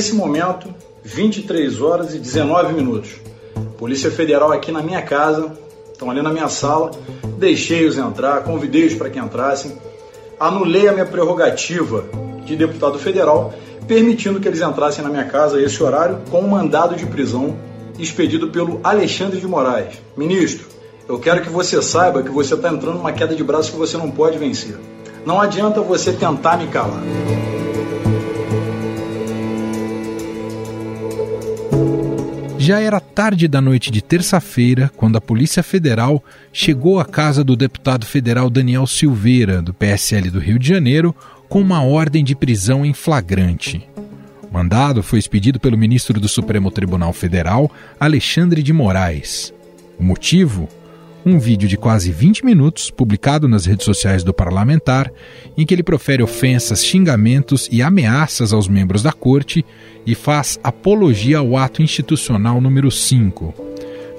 nesse momento, 23 horas e 19 minutos. Polícia Federal aqui na minha casa, estão ali na minha sala, deixei-os entrar, convidei-os para que entrassem, anulei a minha prerrogativa de deputado federal, permitindo que eles entrassem na minha casa a esse horário com um mandado de prisão expedido pelo Alexandre de Moraes. Ministro, eu quero que você saiba que você está entrando numa queda de braço que você não pode vencer. Não adianta você tentar me calar. Já era tarde da noite de terça-feira quando a Polícia Federal chegou à casa do deputado federal Daniel Silveira, do PSL do Rio de Janeiro, com uma ordem de prisão em flagrante. O mandado foi expedido pelo ministro do Supremo Tribunal Federal, Alexandre de Moraes. O motivo? Um vídeo de quase 20 minutos publicado nas redes sociais do parlamentar, em que ele profere ofensas, xingamentos e ameaças aos membros da corte e faz apologia ao ato institucional número 5.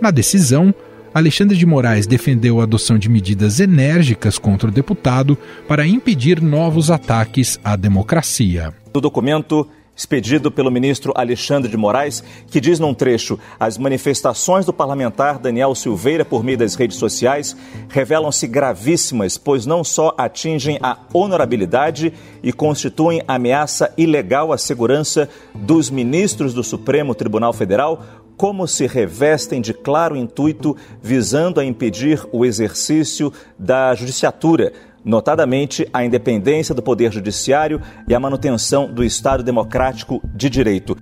Na decisão, Alexandre de Moraes defendeu a adoção de medidas enérgicas contra o deputado para impedir novos ataques à democracia. Do documento expedido pelo ministro Alexandre de Moraes, que diz num trecho: as manifestações do parlamentar Daniel Silveira por meio das redes sociais revelam-se gravíssimas, pois não só atingem a honorabilidade e constituem ameaça ilegal à segurança dos ministros do Supremo Tribunal Federal, como se revestem de claro intuito visando a impedir o exercício da judiciatura notadamente a independência do Poder Judiciário e a manutenção do Estado Democrático de Direito.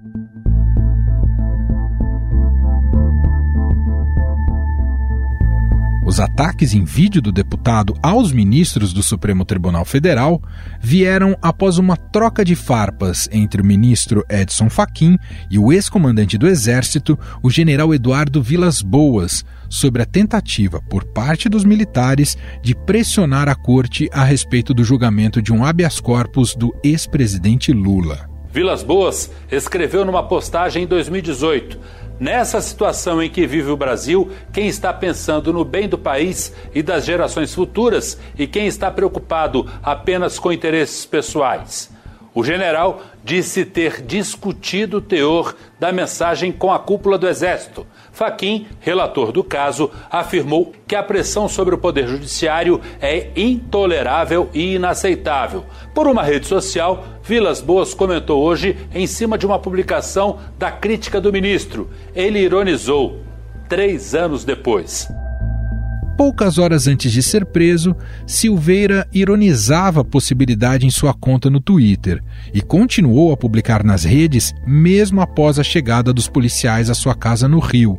Os ataques em vídeo do deputado aos ministros do Supremo Tribunal Federal vieram após uma troca de farpas entre o ministro Edson Fachin e o ex-comandante do Exército, o general Eduardo Vilas Boas, sobre a tentativa por parte dos militares de pressionar a corte a respeito do julgamento de um habeas corpus do ex-presidente Lula. Vilas Boas escreveu numa postagem em 2018 Nessa situação em que vive o Brasil, quem está pensando no bem do país e das gerações futuras e quem está preocupado apenas com interesses pessoais? O general disse ter discutido o teor da mensagem com a cúpula do Exército. Faquim, relator do caso, afirmou que a pressão sobre o Poder Judiciário é intolerável e inaceitável. Por uma rede social, Vilas Boas comentou hoje em cima de uma publicação da crítica do ministro. Ele ironizou, três anos depois. Poucas horas antes de ser preso, Silveira ironizava a possibilidade em sua conta no Twitter e continuou a publicar nas redes mesmo após a chegada dos policiais à sua casa no Rio.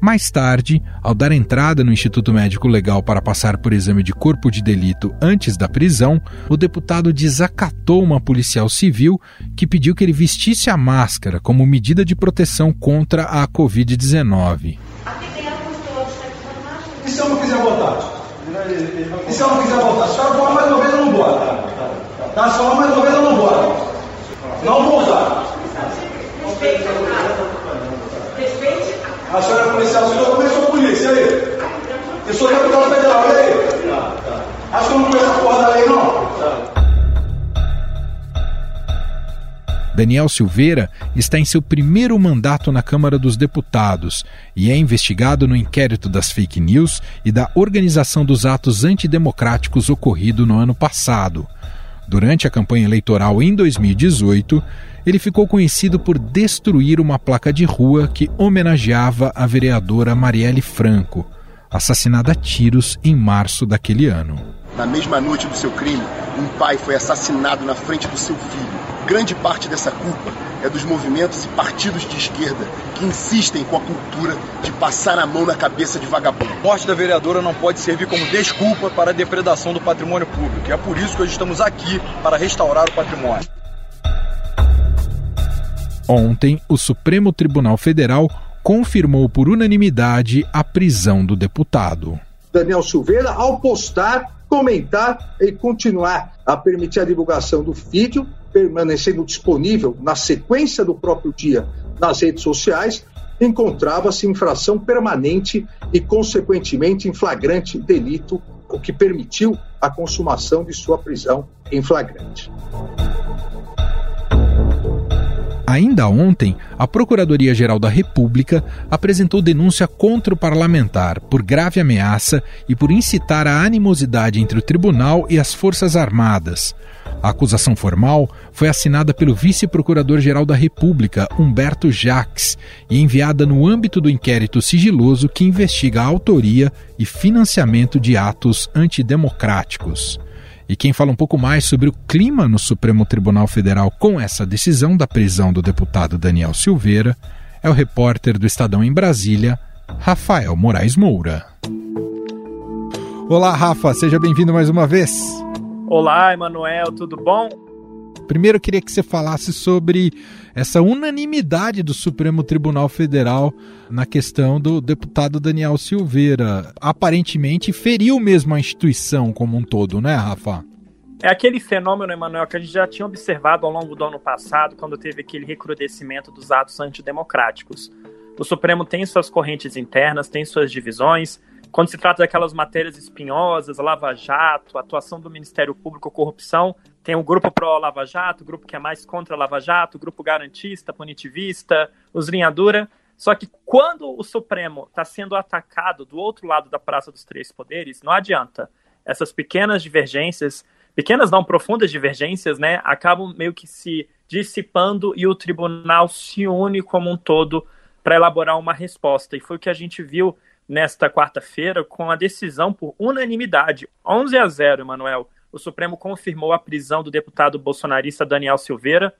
Mais tarde, ao dar entrada no Instituto Médico Legal para passar por exame de corpo de delito antes da prisão, o deputado desacatou uma policial civil que pediu que ele vestisse a máscara como medida de proteção contra a Covid-19. E se eu não quiser votar? E se eu não quiser votar? Se o senhora mais uma vez, eu não voto. Tá? Se falar mais uma vez, eu não voto. Não vou usar. A senhora é policial, civil, eu também sou polícia, e aí? Eu sou deputado federal, e aí? Acho que eu não conheço a porra da lei, não? Daniel Silveira está em seu primeiro mandato na Câmara dos Deputados e é investigado no inquérito das fake news e da organização dos atos antidemocráticos ocorrido no ano passado. Durante a campanha eleitoral em 2018, ele ficou conhecido por destruir uma placa de rua que homenageava a vereadora Marielle Franco, assassinada a tiros em março daquele ano. Na mesma noite do seu crime, um pai foi assassinado na frente do seu filho. Grande parte dessa culpa é dos movimentos e partidos de esquerda que insistem com a cultura de passar a mão na cabeça de vagabundo. A morte da vereadora não pode servir como desculpa para a depredação do patrimônio público. E é por isso que hoje estamos aqui para restaurar o patrimônio. Ontem, o Supremo Tribunal Federal confirmou por unanimidade a prisão do deputado. Daniel Silveira, ao postar, comentar e continuar a permitir a divulgação do vídeo, permanecendo disponível na sequência do próprio dia nas redes sociais, encontrava-se infração permanente e, consequentemente, em flagrante delito, o que permitiu a consumação de sua prisão em flagrante. Ainda ontem, a Procuradoria-Geral da República apresentou denúncia contra o parlamentar por grave ameaça e por incitar a animosidade entre o tribunal e as Forças Armadas. A acusação formal foi assinada pelo vice-procurador-geral da República, Humberto Jacques, e enviada no âmbito do inquérito sigiloso que investiga a autoria e financiamento de atos antidemocráticos. E quem fala um pouco mais sobre o clima no Supremo Tribunal Federal com essa decisão da prisão do deputado Daniel Silveira é o repórter do Estadão em Brasília, Rafael Moraes Moura. Olá, Rafa, seja bem-vindo mais uma vez. Olá, Emanuel, tudo bom? Primeiro, eu queria que você falasse sobre essa unanimidade do Supremo Tribunal Federal na questão do deputado Daniel Silveira. Aparentemente, feriu mesmo a instituição como um todo, né, Rafa? É aquele fenômeno, Emanuel, que a gente já tinha observado ao longo do ano passado, quando teve aquele recrudescimento dos atos antidemocráticos. O Supremo tem suas correntes internas, tem suas divisões, quando se trata daquelas matérias espinhosas, Lava Jato, atuação do Ministério Público, corrupção, tem o um grupo pró-Lava Jato, o grupo que é mais contra Lava Jato, o grupo garantista, punitivista, os linha dura. Só que quando o Supremo está sendo atacado do outro lado da Praça dos Três Poderes, não adianta. Essas pequenas divergências, pequenas não profundas divergências, né, acabam meio que se dissipando e o tribunal se une como um todo para elaborar uma resposta. E foi o que a gente viu nesta quarta-feira com a decisão por unanimidade, 11 a 0, Emanuel. O Supremo confirmou a prisão do deputado bolsonarista Daniel Silveira,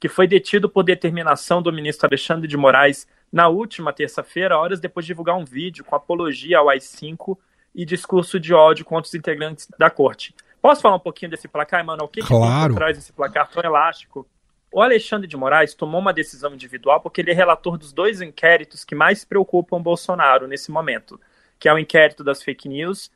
que foi detido por determinação do ministro Alexandre de Moraes na última terça-feira, horas depois de divulgar um vídeo com apologia ao AI-5 e discurso de ódio contra os integrantes da corte. Posso falar um pouquinho desse placar, Emanuel? O que, claro. que traz esse placar tão elástico? O Alexandre de Moraes tomou uma decisão individual porque ele é relator dos dois inquéritos que mais preocupam Bolsonaro nesse momento, que é o inquérito das fake news,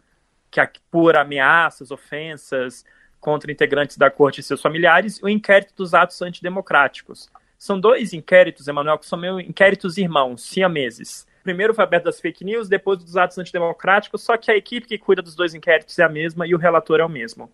que apura ameaças, ofensas contra integrantes da corte e seus familiares, o inquérito dos atos antidemocráticos. São dois inquéritos, Emanuel, que são meus inquéritos irmãos, siameses. Primeiro foi aberto das fake news, depois dos atos antidemocráticos, só que a equipe que cuida dos dois inquéritos é a mesma e o relator é o mesmo.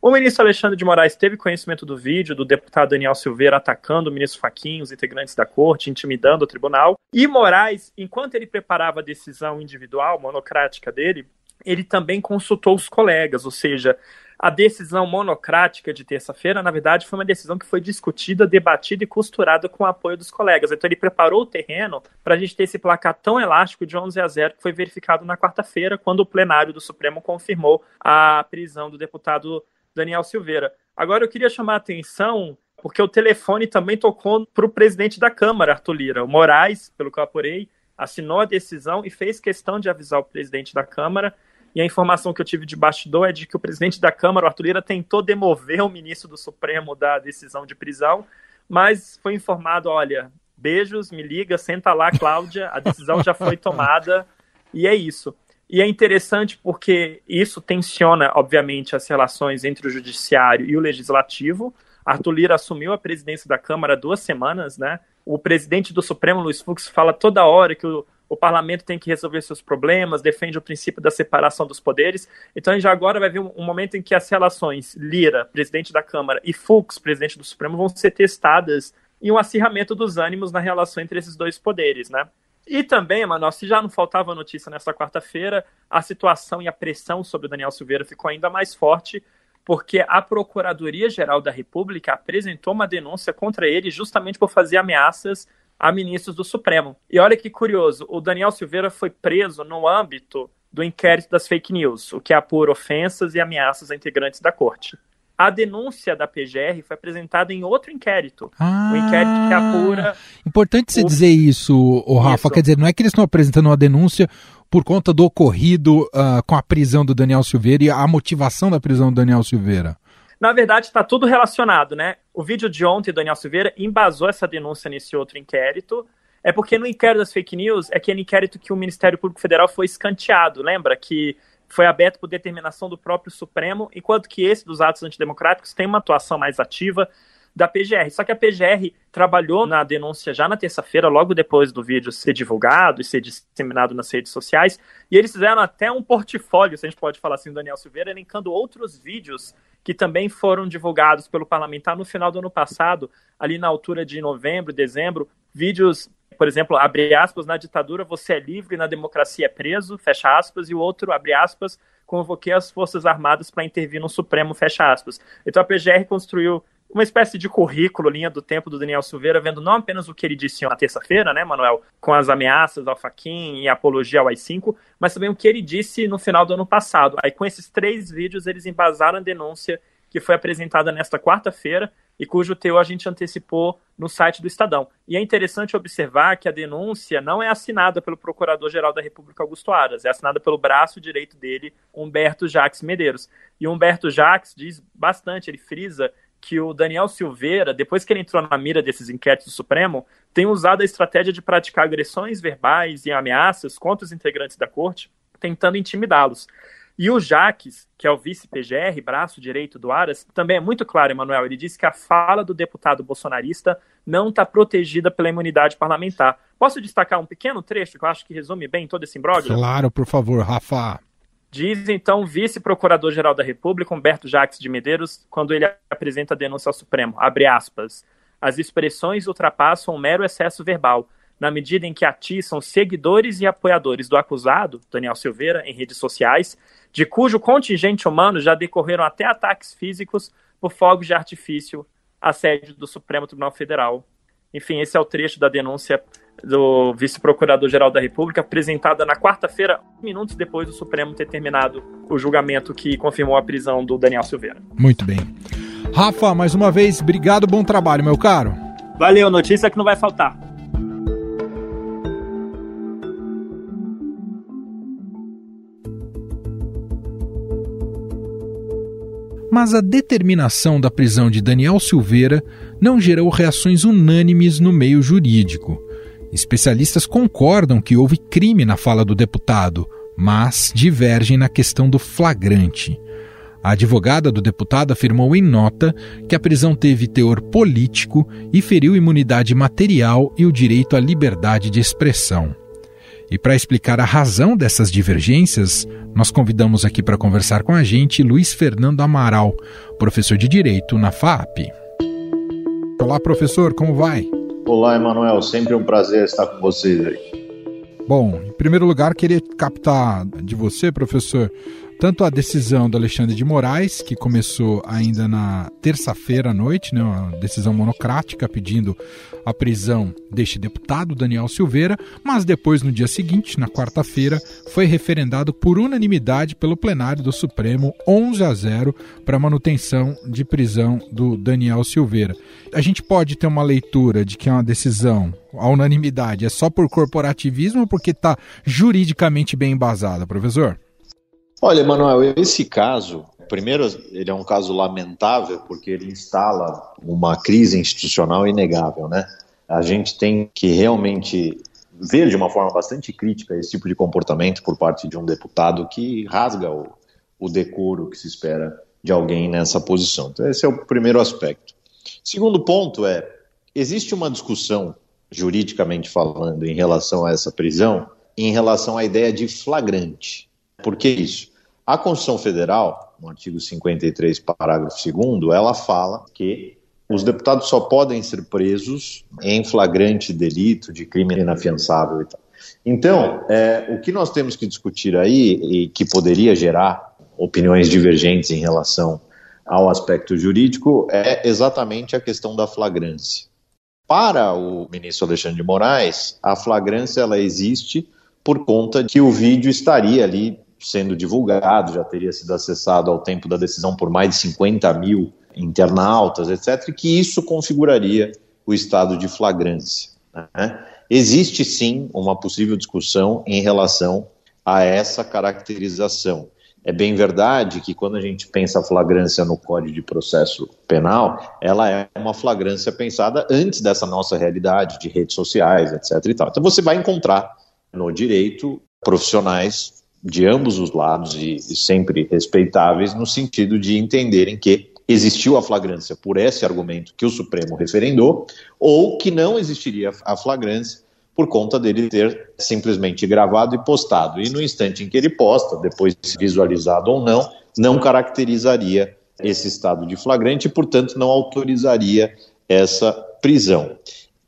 O ministro Alexandre de Moraes teve conhecimento do vídeo do deputado Daniel Silveira atacando o ministro Faquinho, os integrantes da corte, intimidando o tribunal. E Moraes, enquanto ele preparava a decisão individual, monocrática dele, ele também consultou os colegas, ou seja, a decisão monocrática de terça-feira, na verdade, foi uma decisão que foi discutida, debatida e costurada com o apoio dos colegas. Então, ele preparou o terreno para a gente ter esse placar tão elástico de 11 a 0 que foi verificado na quarta-feira, quando o plenário do Supremo confirmou a prisão do deputado Daniel Silveira. Agora eu queria chamar a atenção, porque o telefone também tocou para o presidente da Câmara, Arthur Lira. O Moraes, pelo que eu apurei, assinou a decisão e fez questão de avisar o presidente da Câmara. E a informação que eu tive de bastidor é de que o presidente da Câmara, o Arthur Lira, tentou demover o ministro do Supremo da decisão de prisão, mas foi informado: olha, beijos, me liga, senta lá, Cláudia, a decisão já foi tomada e é isso. E é interessante porque isso tensiona, obviamente, as relações entre o judiciário e o legislativo. Arthur Lira assumiu a presidência da Câmara há duas semanas, né? O presidente do Supremo, Luiz Fux, fala toda hora que o, o parlamento tem que resolver seus problemas, defende o princípio da separação dos poderes. Então, a gente agora vai ver um, momento em que as relações Lira, presidente da Câmara, e Fux, presidente do Supremo, vão ser testadas em um acirramento dos ânimos na relação entre esses dois poderes, né? E também, Manoel, se já não faltava notícia nessa quarta-feira, a situação e a pressão sobre o Daniel Silveira ficou ainda mais forte, porque a Procuradoria-Geral da República apresentou uma denúncia contra ele justamente por fazer ameaças a ministros do Supremo. E olha que curioso, o Daniel Silveira foi preso no âmbito do inquérito das fake news, o que apura ofensas e ameaças a integrantes da corte a denúncia da PGR foi apresentada em outro inquérito. Ah, um inquérito que apura. Importante você o... dizer isso, o Rafa. Isso. Quer dizer, não é que eles estão apresentando uma denúncia por conta do ocorrido uh, com a prisão do Daniel Silveira e a motivação da prisão do Daniel Silveira. Na verdade, está tudo relacionado, né? O vídeo de ontem Daniel Silveira embasou essa denúncia nesse outro inquérito. É porque no inquérito das fake news é aquele inquérito que o Ministério Público Federal foi escanteado. Lembra que foi aberto por determinação do próprio Supremo, enquanto que esse dos atos antidemocráticos tem uma atuação mais ativa da PGR. Só que a PGR trabalhou na denúncia já na terça-feira, logo depois do vídeo ser divulgado e ser disseminado nas redes sociais, e eles fizeram até um portfólio, se a gente pode falar assim, do Daniel Silveira, elencando outros vídeos que também foram divulgados pelo parlamentar no final do ano passado, ali na altura de novembro, dezembro, vídeos, por exemplo, abre aspas, na ditadura você é livre, na democracia é preso, fecha aspas, e o outro, abre aspas, convoquei as Forças Armadas para intervir no Supremo, fecha aspas. Então a PGR construiu uma espécie de currículo, linha do tempo do Daniel Silveira, vendo não apenas o que ele disse na terça-feira, né, Manuel, com as ameaças ao Faquin e a apologia ao AI-5, mas também o que ele disse no final do ano passado. Aí com esses três vídeos eles embasaram a denúncia que foi apresentada nesta quarta-feira e cujo teor a gente antecipou no site do Estadão. E é interessante observar que a denúncia não é assinada pelo Procurador-Geral da República Augusto Aras, é assinada pelo braço direito dele, Humberto Jacques Medeiros. E Humberto Jacques diz bastante, ele frisa que o Daniel Silveira, depois que ele entrou na mira desses inquéritos do Supremo, tem usado a estratégia de praticar agressões verbais e ameaças contra os integrantes da corte, tentando intimidá-los. E o Jaques, que é o vice-PGR, braço direito do Aras, também é muito claro, Emanuel. Ele disse que a fala do deputado bolsonarista não está protegida pela imunidade parlamentar. Posso destacar um pequeno trecho que eu acho que resume bem todo esse imbróglio? Claro, por favor, Rafa. Diz então o vice-procurador-geral da República, Humberto Jacques de Medeiros, quando ele apresenta a denúncia ao Supremo, abre aspas, as expressões ultrapassam um mero excesso verbal, na medida em que atiçam seguidores e apoiadores do acusado, Daniel Silveira, em redes sociais, de cujo contingente humano já decorreram até ataques físicos por fogos de artifício à sede do Supremo Tribunal Federal. Enfim, esse é o trecho da denúncia do vice-procurador-geral da República, apresentada na quarta-feira, minutos depois do Supremo ter terminado o julgamento que confirmou a prisão do Daniel Silveira. Muito bem. Rafa, mais uma vez, obrigado, bom trabalho, meu caro. Valeu, notícia que não vai faltar. Mas a determinação da prisão de Daniel Silveira não gerou reações unânimes no meio jurídico. Especialistas concordam que houve crime na fala do deputado, mas divergem na questão do flagrante. A advogada do deputado afirmou em nota que a prisão teve teor político e feriu imunidade material e o direito à liberdade de expressão. E para explicar a razão dessas divergências, nós convidamos aqui para conversar com a gente Luiz Fernando Amaral, professor de Direito na FAP. Olá, professor, como vai? Olá, Emanuel. Sempre um prazer estar com vocês aí. Bom, em primeiro lugar, queria captar de você, professor, tanto a decisão do Alexandre de Moraes, que começou ainda na terça-feira à noite, né, uma decisão monocrática pedindo a prisão deste deputado, Daniel Silveira, mas depois, no dia seguinte, na quarta-feira, foi referendado por unanimidade pelo plenário do Supremo 11 a 0 para manutenção de prisão do Daniel Silveira. A gente pode ter uma leitura de que é uma decisão, a unanimidade, é só por corporativismo ou porque está juridicamente bem embasada, professor? Olha, Manuel, esse caso, primeiro, ele é um caso lamentável porque ele instala uma crise institucional inegável, né? A gente tem que realmente ver de uma forma bastante crítica esse tipo de comportamento por parte de um deputado que rasga o, o decoro que se espera de alguém nessa posição. Então, esse é o primeiro aspecto. Segundo ponto é: existe uma discussão, juridicamente falando, em relação a essa prisão, em relação à ideia de flagrante. Por que isso? A Constituição Federal, no artigo 53, parágrafo 2, ela fala que os deputados só podem ser presos em flagrante delito de crime inafiançável e tal. Então, é, o que nós temos que discutir aí, e que poderia gerar opiniões divergentes em relação ao aspecto jurídico, é exatamente a questão da flagrância. Para o ministro Alexandre de Moraes, a flagrância ela existe por conta de que o vídeo estaria ali sendo divulgado, já teria sido acessado ao tempo da decisão por mais de 50 mil internautas, etc., e que isso configuraria o estado de flagrância. Né? Existe sim uma possível discussão em relação a essa caracterização. É bem verdade que quando a gente pensa a flagrância no Código de Processo Penal, ela é uma flagrância pensada antes dessa nossa realidade de redes sociais, etc. Então você vai encontrar no direito profissionais de ambos os lados e, e sempre respeitáveis no sentido de entenderem que existiu a flagrância por esse argumento que o Supremo referendou, ou que não existiria a flagrância por conta dele ter simplesmente gravado e postado. E no instante em que ele posta, depois visualizado ou não, não caracterizaria esse estado de flagrante e, portanto, não autorizaria essa prisão.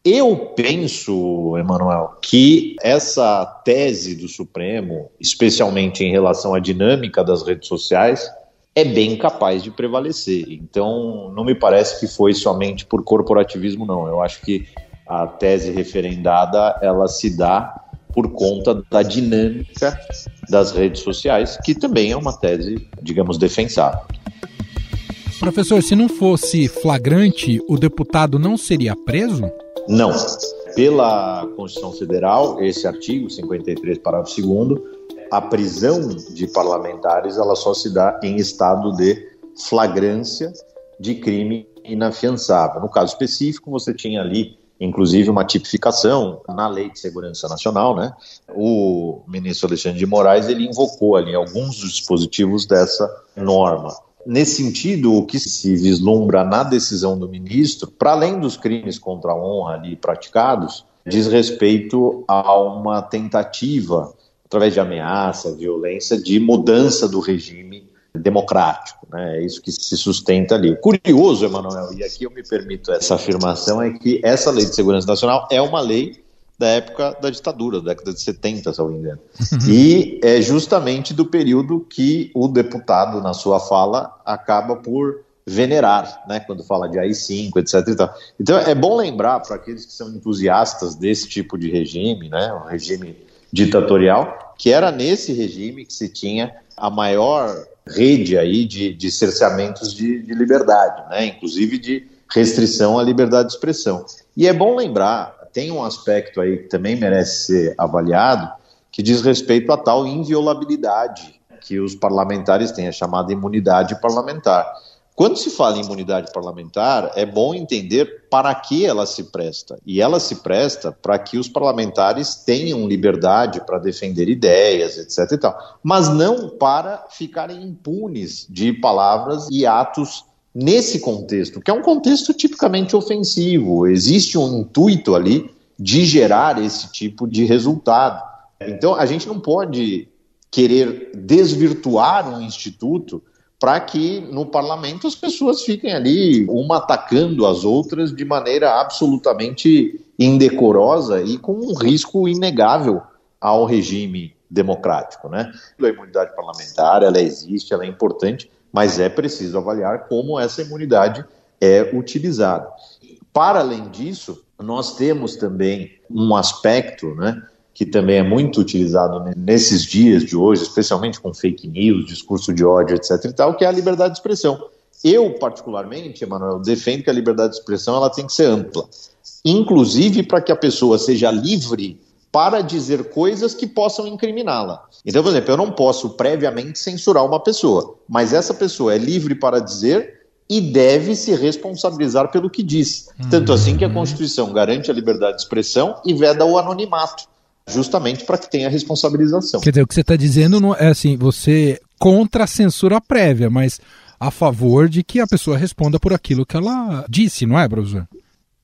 Eu penso, Emanuel, que essa tese do Supremo, especialmente em relação à dinâmica das redes sociais, é bem capaz de prevalecer. Então, não me parece que foi somente por corporativismo, não. Eu acho que a tese referendada ela se dá por conta da dinâmica das redes sociais, que também é uma tese, digamos, defensável. Professor, se não fosse flagrante, o deputado não seria preso? Não. Pela Constituição Federal, esse artigo 53, parágrafo 2 a prisão de parlamentares ela só se dá em estado de flagrância de crime inafiançável. No caso específico, você tinha ali inclusive uma tipificação na Lei de Segurança Nacional, né? O ministro Alexandre de Moraes ele invocou ali alguns dispositivos dessa norma. Nesse sentido, o que se vislumbra na decisão do ministro, para além dos crimes contra a honra ali praticados, diz respeito a uma tentativa, através de ameaça, violência, de mudança do regime democrático. Né? É isso que se sustenta ali. Curioso, Emanuel, e aqui eu me permito essa afirmação, é que essa lei de segurança nacional é uma lei da época da ditadura, da década de 70, se eu não me engano. e é justamente do período que o deputado, na sua fala, acaba por venerar, né, quando fala de AI-5, etc. Então é bom lembrar para aqueles que são entusiastas desse tipo de regime, né, um regime ditatorial, que era nesse regime que se tinha a maior rede aí de, de cerceamentos de, de liberdade, né? inclusive de restrição à liberdade de expressão. E é bom lembrar, tem um aspecto aí que também merece ser avaliado, que diz respeito à tal inviolabilidade que os parlamentares têm, a chamada imunidade parlamentar. Quando se fala em imunidade parlamentar, é bom entender para que ela se presta. E ela se presta para que os parlamentares tenham liberdade para defender ideias, etc. E tal, mas não para ficarem impunes de palavras e atos nesse contexto, que é um contexto tipicamente ofensivo. Existe um intuito ali de gerar esse tipo de resultado. Então, a gente não pode querer desvirtuar um instituto para que no parlamento as pessoas fiquem ali, uma atacando as outras de maneira absolutamente indecorosa e com um risco inegável ao regime democrático, né? A imunidade parlamentar, ela existe, ela é importante, mas é preciso avaliar como essa imunidade é utilizada. Para além disso, nós temos também um aspecto, né, que também é muito utilizado nesses dias de hoje, especialmente com fake news, discurso de ódio, etc. e tal, que é a liberdade de expressão. Eu, particularmente, Emanuel, defendo que a liberdade de expressão ela tem que ser ampla, inclusive para que a pessoa seja livre para dizer coisas que possam incriminá-la. Então, por exemplo, eu não posso previamente censurar uma pessoa, mas essa pessoa é livre para dizer e deve se responsabilizar pelo que diz. Tanto assim que a Constituição garante a liberdade de expressão e veda o anonimato justamente para que tenha responsabilização. Quer dizer, o que você está dizendo não é assim, você contra a censura prévia, mas a favor de que a pessoa responda por aquilo que ela disse, não é, professor?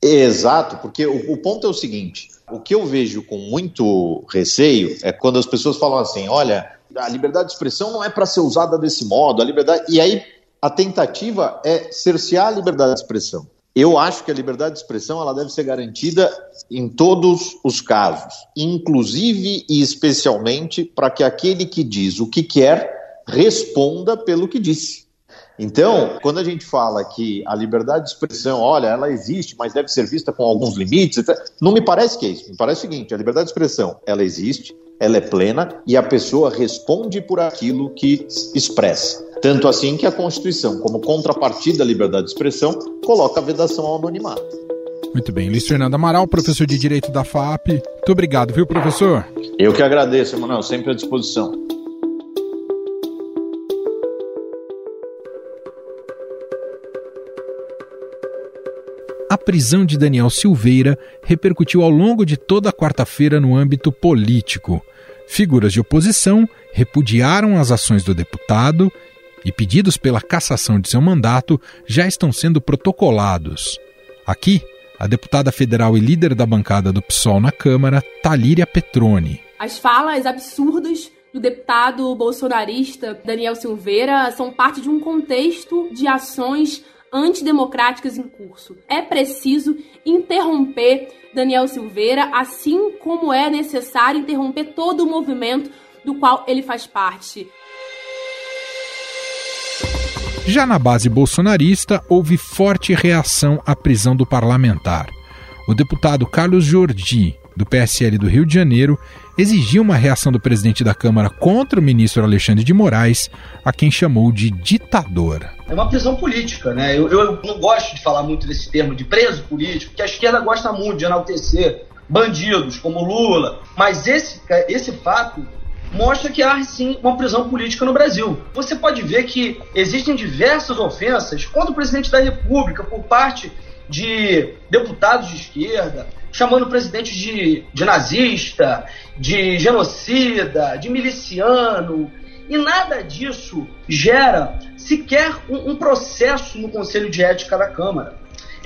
Exato, porque o, o ponto é o seguinte: o que eu vejo com muito receio é quando as pessoas falam assim, olha, a liberdade de expressão não é para ser usada desse modo, a liberdade. E aí a tentativa é cercear a liberdade de expressão. Eu acho que a liberdade de expressão ela deve ser garantida em todos os casos, inclusive e especialmente para que aquele que diz o que quer responda pelo que disse. Então, quando a gente fala que a liberdade de expressão, olha, ela existe, mas deve ser vista com alguns limites, etc., não me parece que é isso. Me parece o seguinte: a liberdade de expressão, ela existe, ela é plena e a pessoa responde por aquilo que expressa. Tanto assim que a Constituição, como contrapartida à liberdade de expressão, coloca a vedação ao anonimato. Muito bem. Luiz Fernando Amaral, professor de Direito da FAP. Muito obrigado, viu, professor? Eu que agradeço, Emanuel, sempre à disposição. A prisão de Daniel Silveira repercutiu ao longo de toda a quarta-feira no âmbito político. Figuras de oposição repudiaram as ações do deputado e pedidos pela cassação de seu mandato já estão sendo protocolados. Aqui, a deputada federal e líder da bancada do PSOL na Câmara, Talíria Petroni. As falas absurdas do deputado bolsonarista Daniel Silveira são parte de um contexto de ações antidemocráticas em curso. É preciso interromper Daniel Silveira, assim como é necessário interromper todo o movimento do qual ele faz parte. Já na base bolsonarista, houve forte reação à prisão do parlamentar. O deputado Carlos Jordi, do PSL do Rio de Janeiro, exigiu uma reação do presidente da Câmara contra o ministro Alexandre de Moraes, a quem chamou de ditador. É uma prisão política, né? Eu, eu não gosto de falar muito desse termo de preso político, porque a esquerda gosta muito de enaltecer bandidos como Lula, mas esse, esse fato mostra que há sim uma prisão política no Brasil. Você pode ver que existem diversas ofensas contra o presidente da República por parte de deputados de esquerda, chamando o presidente de, de nazista, de genocida, de miliciano. E nada disso gera sequer um, um processo no Conselho de Ética da Câmara.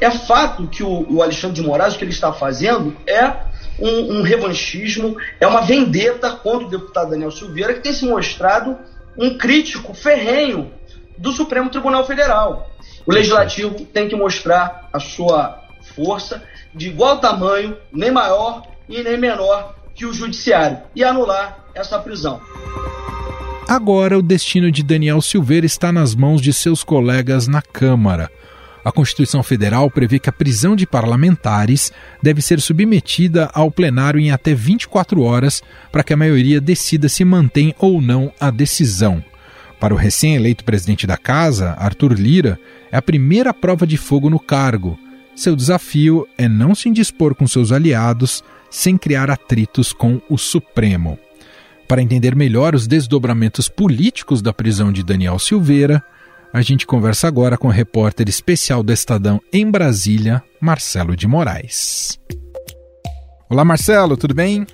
É fato que o, o Alexandre de Moraes, o que ele está fazendo é um, um revanchismo, é uma vendeta contra o deputado Daniel Silveira, que tem se mostrado um crítico ferrenho do Supremo Tribunal Federal. O Legislativo tem que mostrar a sua força de igual tamanho, nem maior e nem menor que o Judiciário, e anular essa prisão. Agora, o destino de Daniel Silveira está nas mãos de seus colegas na Câmara. A Constituição Federal prevê que a prisão de parlamentares deve ser submetida ao plenário em até 24 horas para que a maioria decida se mantém ou não a decisão. Para o recém-eleito presidente da Casa, Arthur Lira, é a primeira prova de fogo no cargo. Seu desafio é não se indispor com seus aliados sem criar atritos com o Supremo. Para entender melhor os desdobramentos políticos da prisão de Daniel Silveira, a gente conversa agora com o repórter especial do Estadão em Brasília, Marcelo de Moraes. Olá, Marcelo, tudo bem?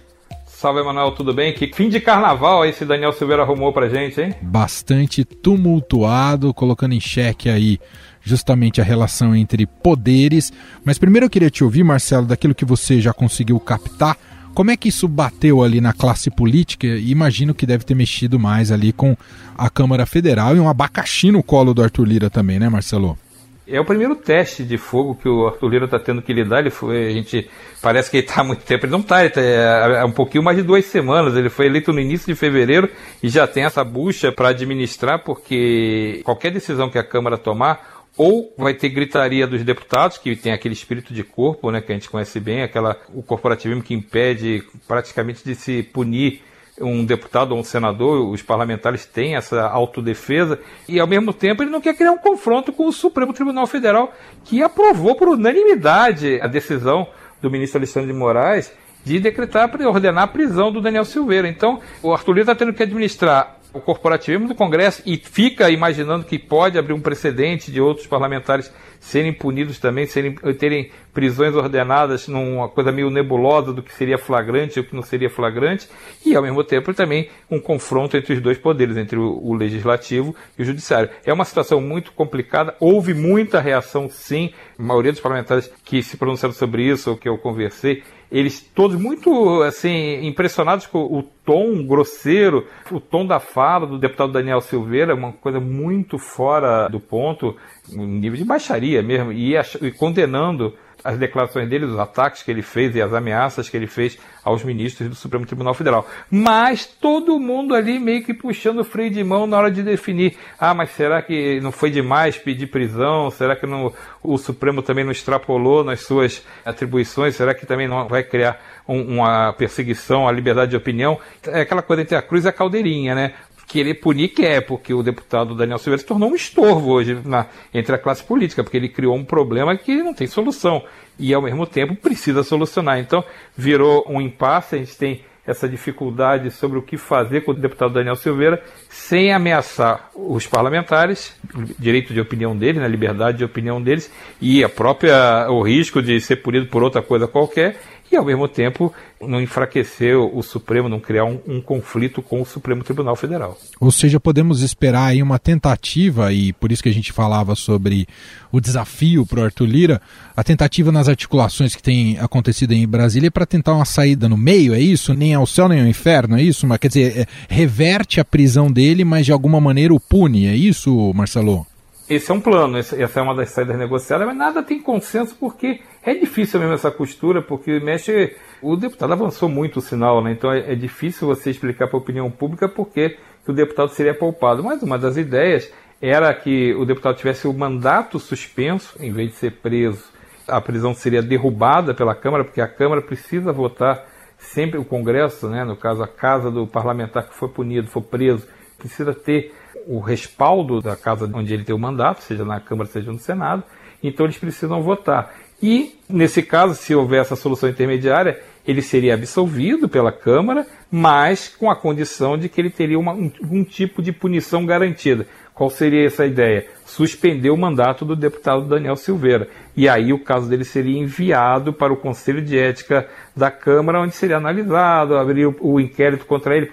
Salve, Emanuel, tudo bem? Que fim de carnaval esse Daniel Silveira arrumou pra gente, hein? Bastante tumultuado, colocando em xeque aí justamente a relação entre poderes. Mas primeiro eu queria te ouvir, Marcelo, daquilo que você já conseguiu captar como é que isso bateu ali na classe política? Imagino que deve ter mexido mais ali com a Câmara Federal e um abacaxi no colo do Arthur Lira também, né, Marcelo? É o primeiro teste de fogo que o Arthur Lira está tendo que lidar. Ele foi, a gente parece que ele está há muito tempo. Ele não está, ele tá é, é um pouquinho mais de duas semanas. Ele foi eleito no início de fevereiro e já tem essa bucha para administrar, porque qualquer decisão que a Câmara tomar, ou vai ter gritaria dos deputados, que tem aquele espírito de corpo, né, que a gente conhece bem, aquela, o corporativismo que impede praticamente de se punir um deputado ou um senador, os parlamentares têm essa autodefesa, e ao mesmo tempo ele não quer criar um confronto com o Supremo Tribunal Federal, que aprovou por unanimidade a decisão do ministro Alexandre de Moraes de decretar, ordenar a prisão do Daniel Silveira. Então, o Arthur Lira está tendo que administrar o corporativismo do Congresso e fica imaginando que pode abrir um precedente de outros parlamentares serem punidos também, serem, terem prisões ordenadas numa coisa meio nebulosa do que seria flagrante e o que não seria flagrante, e ao mesmo tempo também um confronto entre os dois poderes, entre o, o legislativo e o judiciário. É uma situação muito complicada, houve muita reação sim, a maioria dos parlamentares que se pronunciaram sobre isso, ou que eu conversei, eles todos muito assim impressionados com o tom grosseiro, o tom da fala do deputado Daniel Silveira, uma coisa muito fora do ponto, um nível de baixaria mesmo, e, e condenando as declarações dele, os ataques que ele fez e as ameaças que ele fez aos ministros do Supremo Tribunal Federal. Mas todo mundo ali meio que puxando o freio de mão na hora de definir: ah, mas será que não foi demais pedir prisão? Será que não, o Supremo também não extrapolou nas suas atribuições? Será que também não vai criar um, uma perseguição à liberdade de opinião? É aquela coisa entre a cruz e a caldeirinha, né? Querer punir quer, porque o deputado Daniel Silveira se tornou um estorvo hoje na, entre a classe política, porque ele criou um problema que não tem solução e, ao mesmo tempo, precisa solucionar. Então, virou um impasse, a gente tem essa dificuldade sobre o que fazer com o deputado Daniel Silveira sem ameaçar os parlamentares, direito de opinião deles, né, liberdade de opinião deles e a própria o risco de ser punido por outra coisa qualquer e, ao mesmo tempo, não enfraquecer o Supremo, não criar um, um, conflito com o Supremo Tribunal Federal. Ou seja, podemos esperar aí uma tentativa, e por isso que a gente falava sobre o desafio para o Arthur Lira, a tentativa nas articulações que tem acontecido em Brasília para tentar uma saída no meio, é isso? Nem ao céu nem ao inferno, é isso? Mas quer dizer, é, reverte a prisão dele, mas de alguma maneira o pune, é isso, Marcelo? Esse é um plano, essa é uma das saídas negociadas, mas nada tem consenso porque é difícil mesmo essa costura, porque mexe. O deputado avançou muito o sinal, né? Então é, é difícil você explicar para a opinião pública por que o deputado seria poupado. Mas uma das ideias era que o deputado tivesse o mandato suspenso, em vez de ser preso. A prisão seria derrubada pela Câmara, porque a Câmara precisa votar sempre o Congresso, né? no caso a casa do parlamentar que foi punido, foi preso, precisa ter o respaldo da casa onde ele tem o mandato, seja na Câmara, seja no Senado, então eles precisam votar. E, nesse caso, se houver essa solução intermediária, ele seria absolvido pela Câmara, mas com a condição de que ele teria uma, um, um tipo de punição garantida. Qual seria essa ideia? Suspender o mandato do deputado Daniel Silveira. E aí o caso dele seria enviado para o Conselho de Ética da Câmara, onde seria analisado, abrir o, o inquérito contra ele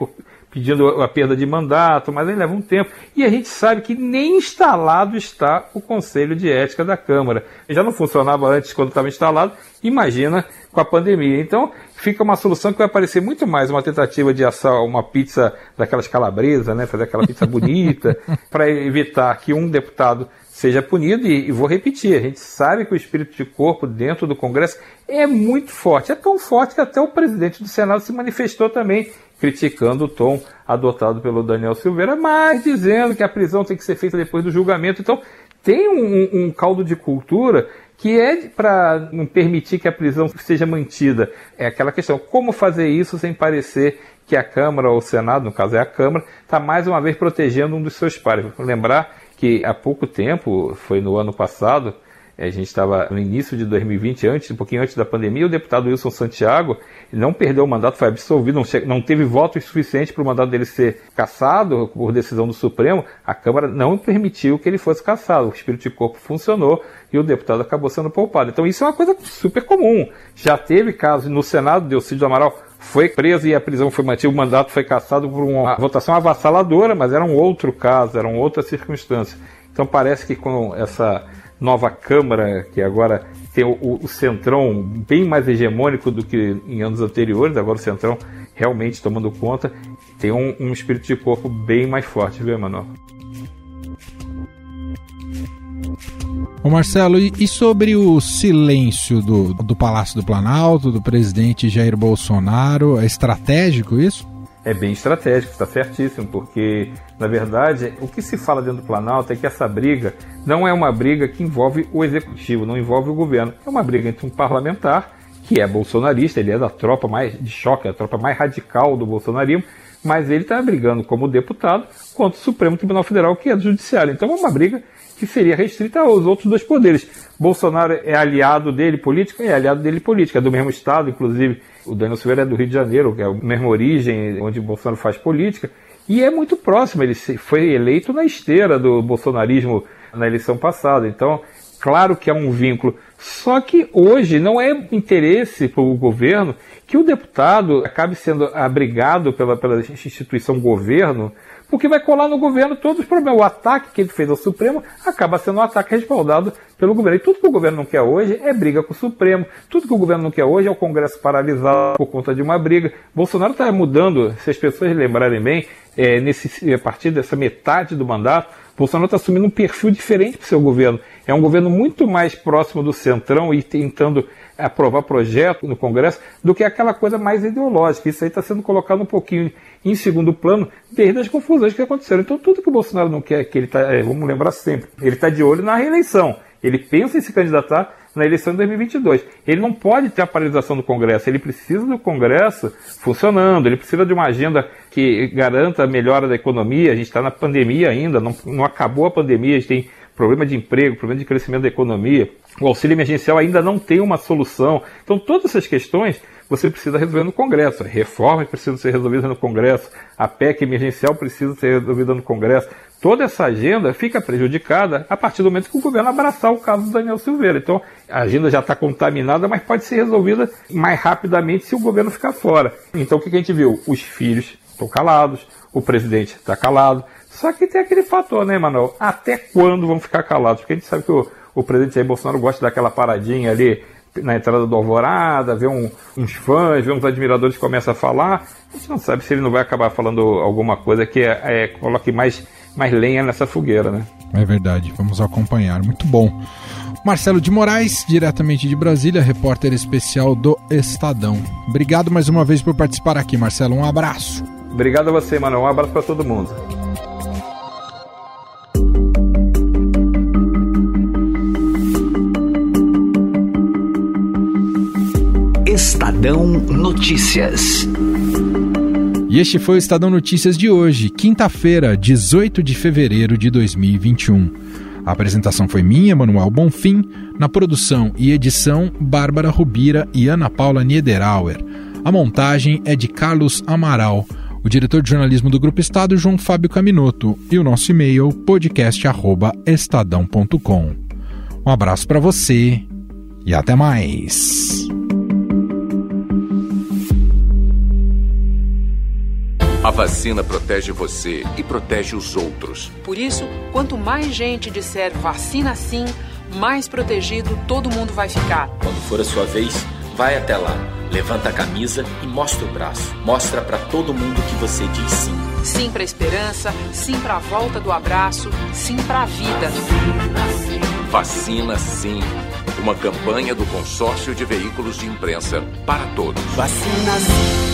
pedindo a perda de mandato, mas aí leva um tempo. E a gente sabe que nem instalado está o Conselho de Ética da Câmara. Já não funcionava antes quando estava instalado, imagina com a pandemia. Então, fica uma solução que vai parecer muito mais uma tentativa de assar uma pizza daquelas calabresas, né? fazer aquela pizza bonita, para evitar que um deputado seja punido. E, e, vou repetir, a gente sabe que o espírito de corpo dentro do Congresso é muito forte. É tão forte que até o presidente do Senado se manifestou também criticando o tom adotado pelo Daniel Silveira, mas dizendo que a prisão tem que ser feita depois do julgamento. Então, tem um, um caldo de cultura que é para não permitir que a prisão seja mantida. É aquela questão, como fazer isso sem parecer que a Câmara ou o Senado, no caso é a Câmara, está mais uma vez protegendo um dos seus pares. Lembrar que há pouco tempo, foi no ano passado, a gente estava no início de 2020, antes, um pouquinho antes da pandemia, o deputado Wilson Santiago não perdeu o mandato, foi absolvido, não, não teve votos suficientes para o mandato dele ser cassado por decisão do Supremo. A Câmara não permitiu que ele fosse cassado. O espírito de corpo funcionou e o deputado acabou sendo poupado. Então isso é uma coisa super comum. Já teve casos no Senado, Delcídio Amaral foi preso e a prisão foi mantida, o mandato foi cassado por uma votação avassaladora, mas era um outro caso, era uma outra circunstância. Então parece que com essa nova Câmara, que agora tem o, o, Centrão bem mais hegemônico do que em anos anteriores, agora o Centrão realmente tomando conta, tem um, um espírito de corpo bem mais forte, viu, Emanuel? Ô Marcelo, e, sobre o silêncio do, do Palácio do Planalto, do presidente Jair Bolsonaro? É estratégico isso? É bem estratégico, está certíssimo, porque, na verdade, o que se fala dentro do Planalto é que essa briga não é uma briga que envolve o executivo, não envolve o governo. É uma briga entre um parlamentar, que é bolsonarista, ele é da tropa mais de choque, a tropa mais radical do bolsonarismo, mas ele está brigando como deputado contra o Supremo Tribunal Federal, que é do Judiciário. Então é uma briga que seria restrita aos outros dois poderes. Bolsonaro é aliado dele político? É aliado dele político, é do mesmo estado, inclusive o Daniel Silveira é do Rio de Janeiro, que é a mesma origem onde Bolsonaro faz política, e é muito próximo, ele foi eleito na esteira do bolsonarismo na eleição passada. Então, claro que é um vínculo. Só que hoje não é interesse para o governo que o deputado acabe sendo abrigado pela, pela instituição governo porque vai colar no governo todos os problemas. O ataque que ele fez ao Supremo acaba sendo um ataque respaldado pelo governo. E tudo que o governo não quer hoje é briga com o Supremo. Tudo que o governo não quer hoje é o Congresso paralisado por conta de uma briga. Bolsonaro está mudando, se as pessoas lembrarem bem, é, nesse, a partir dessa metade do mandato, Bolsonaro está assumindo um perfil diferente para o seu governo. É um governo muito mais próximo do centrão e tentando aprovar projeto no Congresso do que aquela coisa mais ideológica. Isso aí está sendo colocado um pouquinho em segundo plano desde as confusões que aconteceram. Então, tudo que o Bolsonaro não quer, que ele está, é, vamos lembrar sempre, ele está de olho na reeleição. Ele pensa em se candidatar na eleição de 2022. Ele não pode ter a paralisação do Congresso, ele precisa do Congresso funcionando, ele precisa de uma agenda que garanta a melhora da economia. A gente está na pandemia ainda, não, não acabou a pandemia, a gente tem problema de emprego, problema de crescimento da economia. O auxílio emergencial ainda não tem uma solução. Então, todas essas questões você precisa resolver no Congresso. Reformas precisam ser resolvidas no Congresso. A PEC emergencial precisa ser resolvida no Congresso. Toda essa agenda fica prejudicada a partir do momento que o governo abraçar o caso do Daniel Silveira. Então, a agenda já está contaminada, mas pode ser resolvida mais rapidamente se o governo ficar fora. Então, o que a gente viu? Os filhos estão calados, o presidente está calado. Só que tem aquele fator, né, Manuel? Até quando vão ficar calados? Porque a gente sabe que o, o presidente Jair Bolsonaro gosta daquela paradinha ali na entrada do Alvorada, ver um, uns fãs, ver uns admiradores que começam a falar. A gente não sabe se ele não vai acabar falando alguma coisa que é, é, coloque mais mais lenha nessa fogueira, né? É verdade, vamos acompanhar. Muito bom. Marcelo de Moraes, diretamente de Brasília, repórter especial do Estadão. Obrigado mais uma vez por participar aqui, Marcelo. Um abraço. Obrigado a você, mano. Um abraço para todo mundo. Estadão Notícias. E este foi o Estadão Notícias de hoje, quinta-feira, 18 de fevereiro de 2021. A apresentação foi minha, Manuel Bonfim, na produção e edição, Bárbara Rubira e Ana Paula Niederauer. A montagem é de Carlos Amaral, o diretor de jornalismo do Grupo Estado, João Fábio Caminoto, e o nosso e-mail, podcast.estadão.com. Um abraço para você e até mais. A vacina protege você e protege os outros. Por isso, quanto mais gente disser vacina sim, mais protegido todo mundo vai ficar. Quando for a sua vez, vai até lá, levanta a camisa e mostra o braço. Mostra para todo mundo que você diz sim. Sim para a esperança, sim para a volta do abraço, sim para a vida. Vacina sim. Uma campanha do consórcio de veículos de imprensa para todos. Vacina sim.